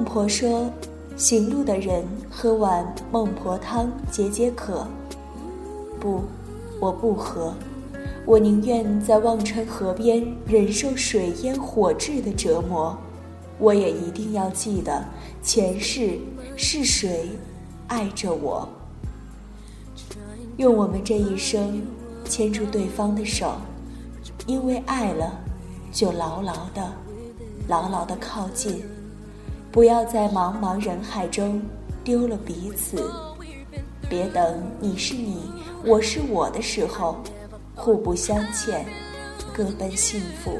孟婆说：“行路的人喝碗孟婆汤解解渴。”不，我不喝，我宁愿在忘川河边忍受水淹火炙的折磨。我也一定要记得，前世是谁爱着我。用我们这一生牵住对方的手，因为爱了，就牢牢的、牢牢的靠近，不要在茫茫人海中丢了彼此。别等你是你，我是我的时候，互不相欠，各奔幸福。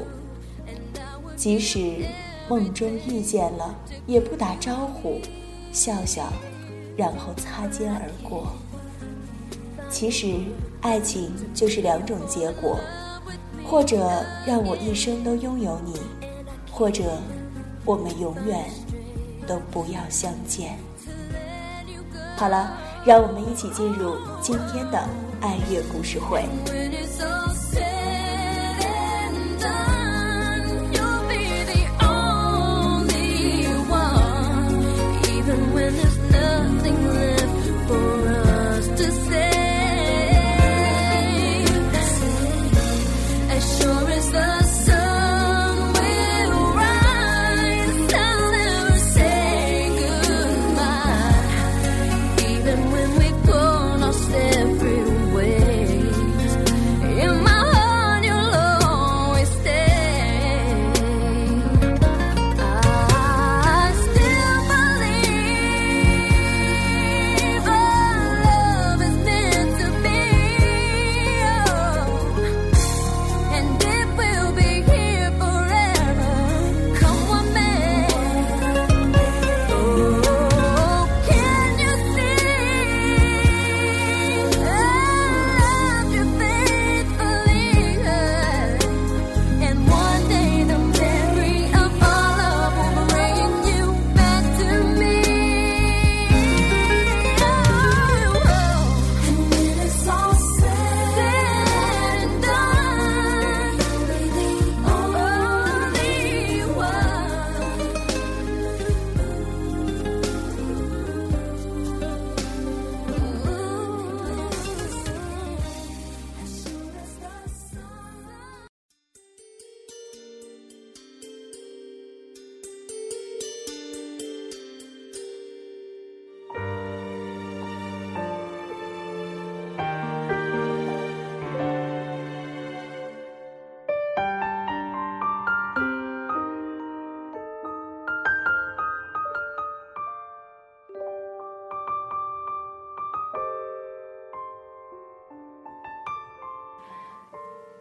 即使。梦中遇见了，也不打招呼，笑笑，然后擦肩而过。其实，爱情就是两种结果：或者让我一生都拥有你，或者我们永远都不要相见。好了，让我们一起进入今天的爱乐故事会。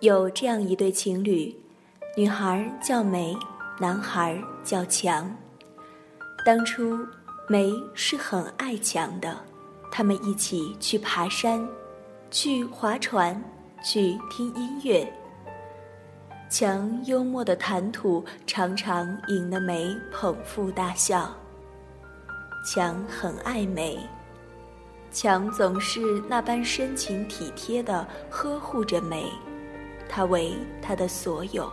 有这样一对情侣，女孩叫梅，男孩叫强。当初梅是很爱强的，他们一起去爬山，去划船，去听音乐。强幽默的谈吐常常引得梅捧腹大笑。强很爱梅，强总是那般深情体贴地呵护着梅。他为他的所有，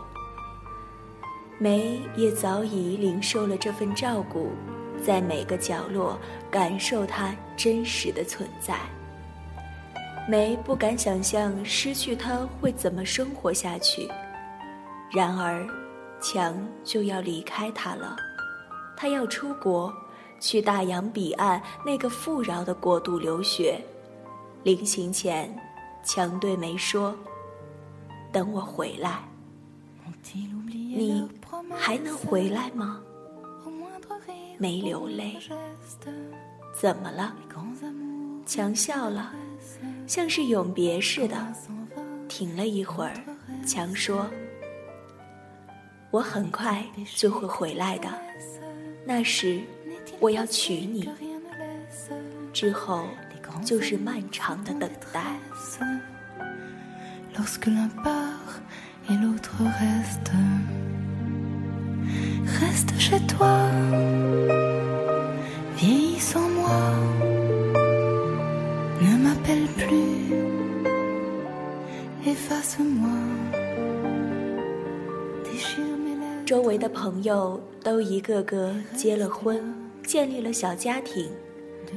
梅也早已领受了这份照顾，在每个角落感受他真实的存在。梅不敢想象失去他会怎么生活下去，然而，强就要离开他了，他要出国，去大洋彼岸那个富饶的国度留学。临行前，强对梅说。等我回来，你还能回来吗？没流泪，怎么了？强笑了，像是永别似的。停了一会儿，强说：“我很快就会回来的，那时我要娶你，之后就是漫长的等待。” lorsque l'un part et l'autre reste. Reste chez toi, vieillis sans moi, ne m'appelle plus, efface-moi, déchire mes lèvres. 周围的朋友都一个个结了婚，建立了小家庭，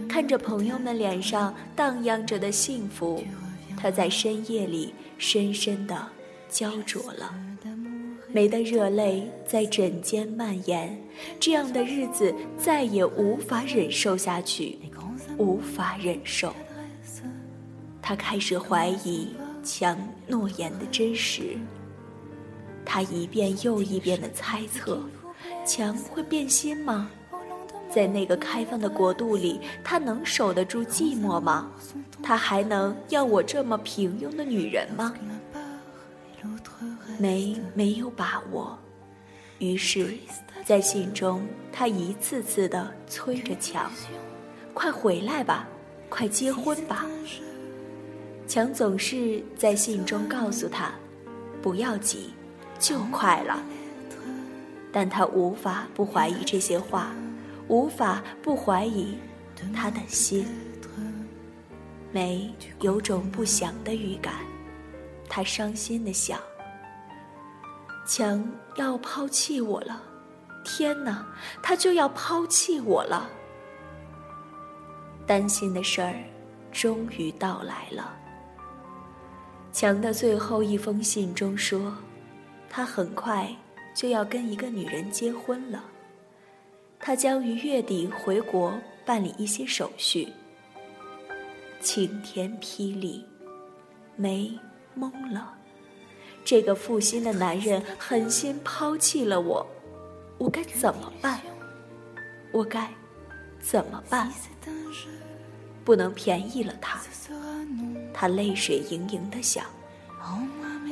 看着朋友们脸上荡漾着的幸福， 他在深夜里深深的焦灼了。梅的热泪在枕间蔓延，这样的日子再也无法忍受下去，无法忍受。他开始怀疑强诺言的真实。他一遍又一遍的猜测，强会变心吗？在那个开放的国度里，他能守得住寂寞吗？他还能要我这么平庸的女人吗？梅没有把握，于是，在信中，他一次次的催着强：“快回来吧，快结婚吧。”强总是在信中告诉他：“不要急，就快了。”但他无法不怀疑这些话，无法不怀疑他的心。梅有种不祥的预感，他伤心的想。强要抛弃我了，天哪，他就要抛弃我了。担心的事儿终于到来了。强的最后一封信中说，他很快就要跟一个女人结婚了，他将于月底回国办理一些手续。晴天霹雳，梅懵了。这个负心的男人狠心抛弃了我，我该怎么办？我该怎么办？不能便宜了他。他泪水盈盈的想：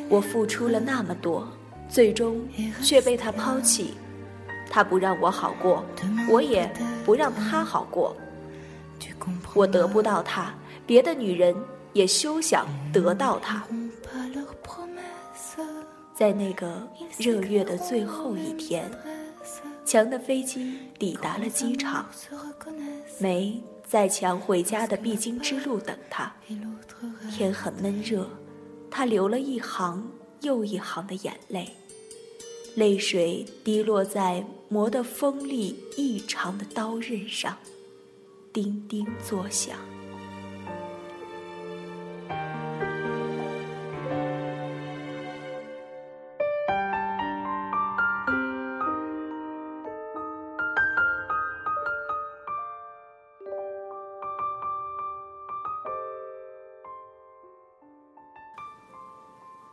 我付出了那么多，最终却被他抛弃。他不让我好过，我也不让他好过。我得不到他，别的女人也休想得到他。在那个热月的最后一天，强的飞机抵达了机场。梅在强回家的必经之路等他。天很闷热，他流了一行又一行的眼泪，泪水滴落在磨得锋利异常的刀刃上，叮叮作响。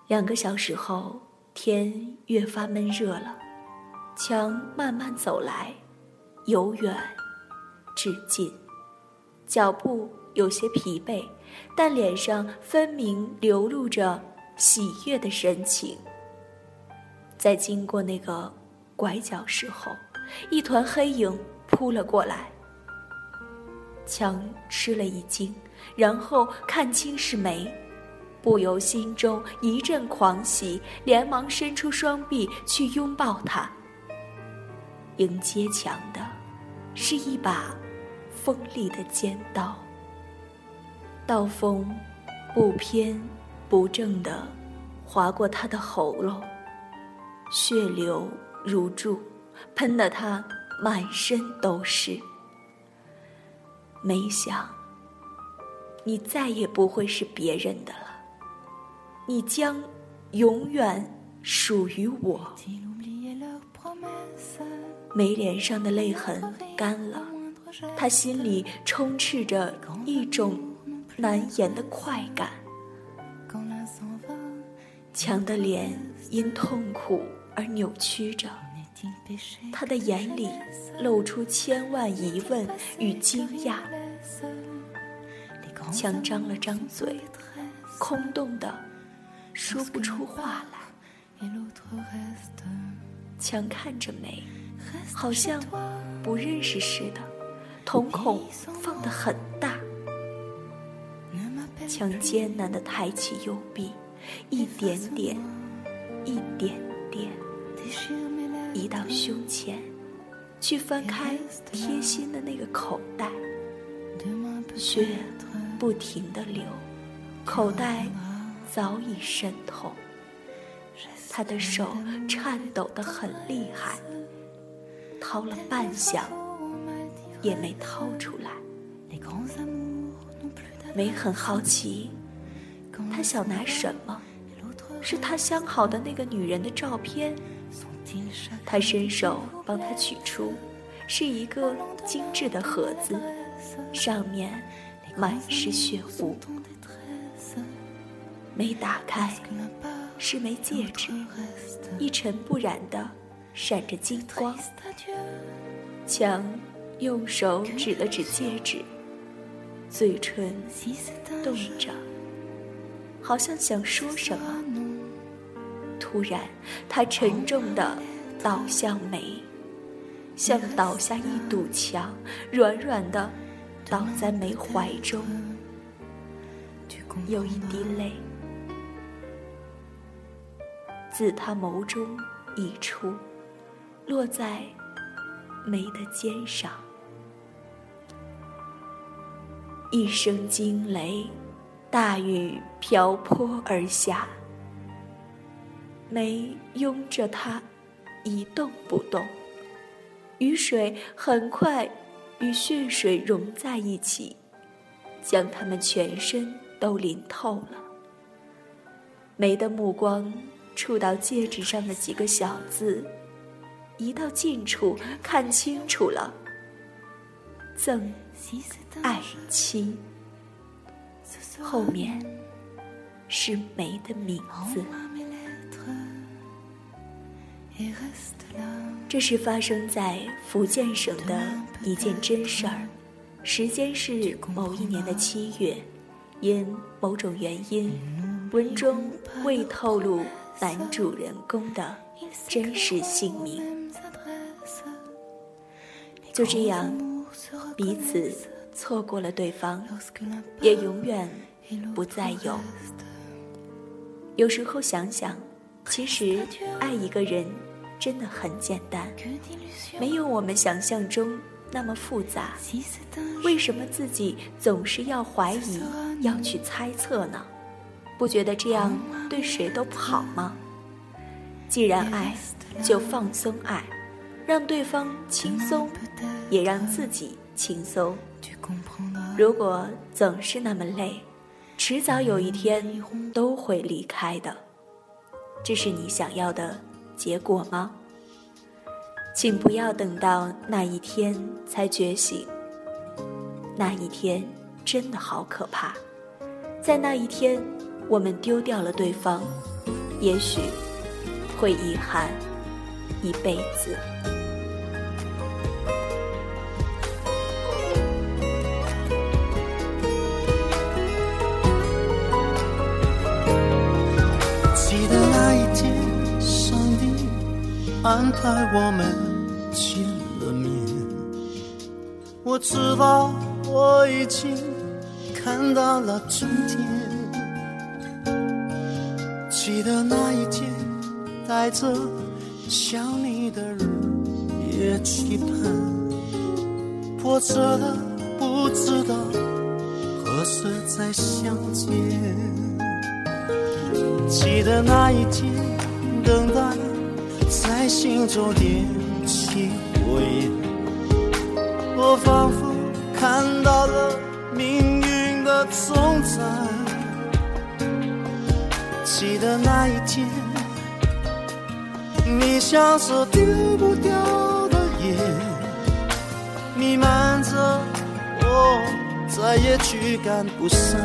两个小时后，天越发闷热了。强慢慢走来，由远至近，脚步有些疲惫，但脸上分明流露着喜悦的神情。在经过那个拐角时候，一团黑影扑了过来。强吃了一惊，然后看清是梅。不由心中一阵狂喜，连忙伸出双臂去拥抱他。迎接强的，是一把锋利的尖刀。刀锋不偏不正的划过他的喉咙，血流如注，喷得他满身都是。没想，你再也不会是别人的了。你将永远属于我。梅脸上的泪痕干了，他心里充斥着一种难言的快感。强的脸因痛苦而扭曲着，他的眼里露出千万疑问与惊讶。强张了张嘴，空洞的。说不出话来，强看着梅，好像不认识似的，瞳孔放得很大。强艰难地抬起右臂，一点点，一点点，移到胸前，去翻开贴心的那个口袋。血不停地流，口袋。早已渗透，他的手颤抖得很厉害，掏了半晌也没掏出来。梅很好奇，他想拿什么？是他相好的那个女人的照片。他伸手帮他取出，是一个精致的盒子，上面满是血污。没打开，是枚戒指，一尘不染的，闪着金光。强用手指了指戒指，嘴唇动着，好像想说什么。突然，他沉重的倒向梅，像倒下一堵墙，软软的倒在梅怀中，有一滴泪。自他眸中溢出，落在梅的肩上。一声惊雷，大雨瓢泼而下。梅拥着他，一动不动。雨水很快与血水融在一起，将他们全身都淋透了。梅的目光。触到戒指上的几个小字，移到近处看清楚了。赠爱妻，后面是梅的名字。这是发生在福建省的一件真事儿，时间是某一年的七月，因某种原因，文中未透露。男主人公的真实姓名，就这样彼此错过了对方，也永远不再有。有时候想想，其实爱一个人真的很简单，没有我们想象中那么复杂。为什么自己总是要怀疑，要去猜测呢？不觉得这样对谁都不好吗？既然爱，就放松爱，让对方轻松，也让自己轻松。如果总是那么累，迟早有一天都会离开的。这是你想要的结果吗？请不要等到那一天才觉醒。那一天真的好可怕。在那一天，我们丢掉了对方，也许会遗憾一辈子。记得那一天，上帝安排我们见了面，我知道我已经看到了终点。记得那一天，带着想你的日夜期盼，迫切的不知道何时再相见。记得那一天，等待在心中点起火焰，我仿佛看到了命运的终站。记得那一天，你像是丢不掉的烟，弥漫着我，再也驱赶不散。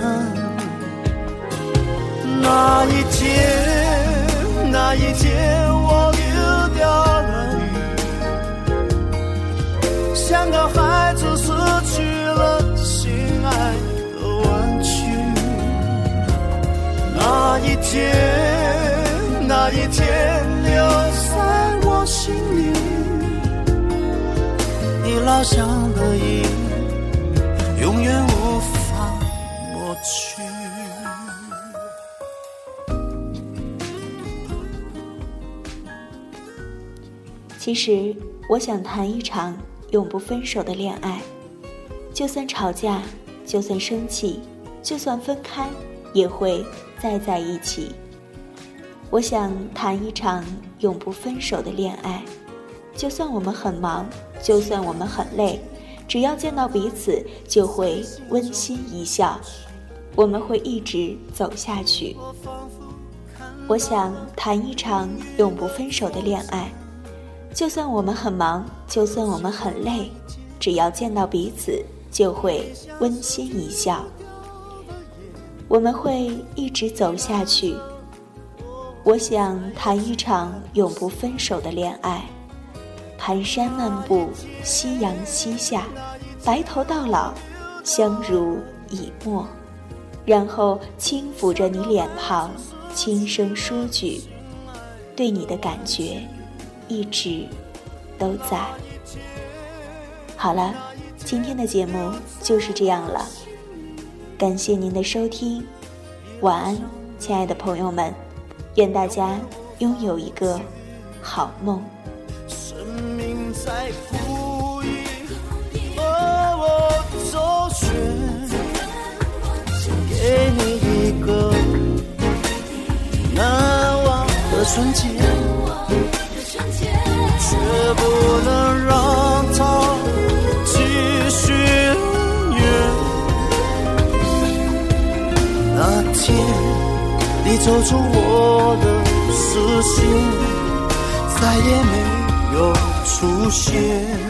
那一天，那一天，我丢掉了你，像个那一天，那一天留在我心里，你老乡的影，永远无法抹去。其实，我想谈一场永不分手的恋爱，就算吵架，就算生气，就算分开，也会。再在一起，我想谈一场永不分手的恋爱，就算我们很忙，就算我们很累，只要见到彼此就会温馨一笑，我们会一直走下去。我想谈一场永不分手的恋爱，就算我们很忙，就算我们很累，只要见到彼此就会温馨一笑，我们会一直走下去。我想谈一场永不分手的恋爱，蹒跚漫步，夕阳西下，白头到老，相濡以沫，然后轻抚着你脸庞，轻声说句：“对你的感觉，一直都在。”好了，今天的节目就是这样了，感谢您的收听，晚安，亲爱的朋友们。愿大家拥有一个好梦。生命在呼应，和我周旋，给你一个难忘的瞬间，却不能让你走出我的视线，再也没有出现。